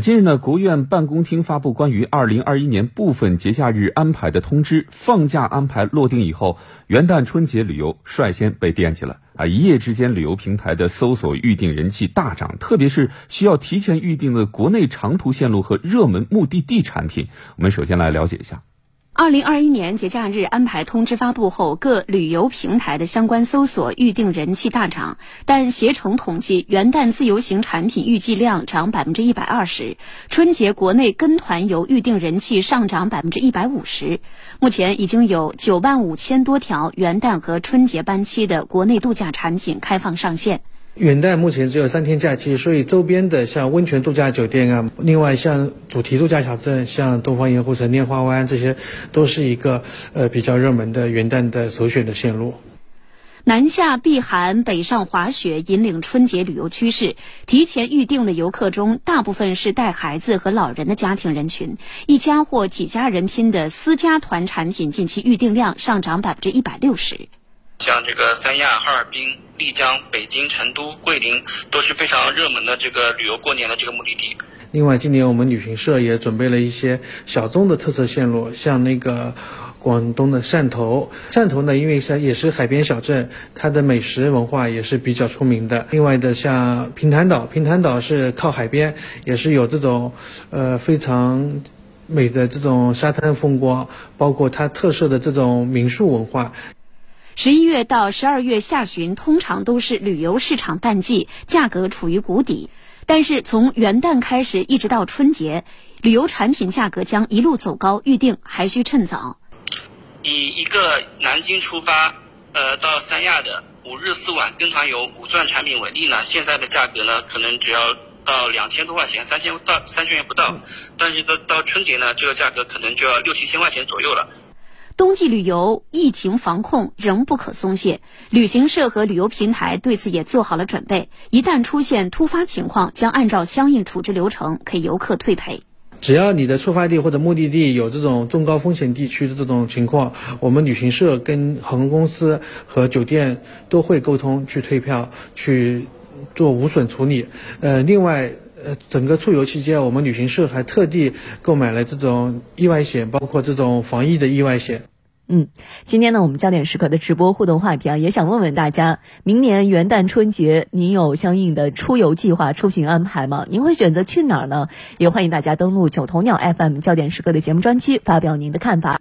近日呢，国务院办公厅发布关于二零二一年部分节假日安排的通知，放假安排落定以后，元旦春节旅游率先被惦记了啊！一夜之间，旅游平台的搜索预订人气大涨，特别是需要提前预订的国内长途线路和热门目的地产品。我们首先来了解一下。二零二一年节假日安排通知发布后，各旅游平台的相关搜索预订人气大涨。但携程统计，元旦自由行产品预计量涨百分之一百二十，春节国内跟团游预订人气上涨百分之一百五十。目前已经有九万五千多条元旦和春节班期的国内度假产品开放上线。元旦目前只有三天假期，所以周边的像温泉度假酒店啊，另外像主题度假小镇，像东方盐湖城、拈花湾这些，都是一个呃比较热门的元旦的首选的线路。南下避寒、北上滑雪引领春节旅游趋势。提前预定的游客中，大部分是带孩子和老人的家庭人群。一家或几家人拼的私家团产品，近期预订量上涨百分之一百六十。像这个三亚、哈尔滨、丽江、北京、成都、桂林都是非常热门的这个旅游过年的这个目的地。另外，今年我们旅行社也准备了一些小众的特色线路，像那个广东的汕头。汕头呢，因为是也是海边小镇，它的美食文化也是比较出名的。另外的像平潭岛，平潭岛是靠海边，也是有这种呃非常美的这种沙滩风光，包括它特色的这种民宿文化。十一月到十二月下旬，通常都是旅游市场淡季，价格处于谷底。但是从元旦开始一直到春节，旅游产品价格将一路走高，预定还需趁早。以一个南京出发，呃，到三亚的五日四晚跟团游五钻产品为例呢，现在的价格呢，可能只要到两千多块钱，三千到三千元不到。但是到到春节呢，这个价格可能就要六七千块钱左右了。冬季旅游疫情防控仍不可松懈，旅行社和旅游平台对此也做好了准备。一旦出现突发情况，将按照相应处置流程给游客退赔。只要你的出发地或者目的地有这种中高风险地区的这种情况，我们旅行社跟航空公司和酒店都会沟通去退票，去做无损处理。呃，另外。呃，整个出游期间，我们旅行社还特地购买了这种意外险，包括这种防疫的意外险。嗯，今天呢，我们焦点时刻的直播互动话题啊，也想问问大家，明年元旦春节，您有相应的出游计划、出行安排吗？您会选择去哪儿呢？也欢迎大家登录九头鸟 FM 焦点时刻的节目专区，发表您的看法。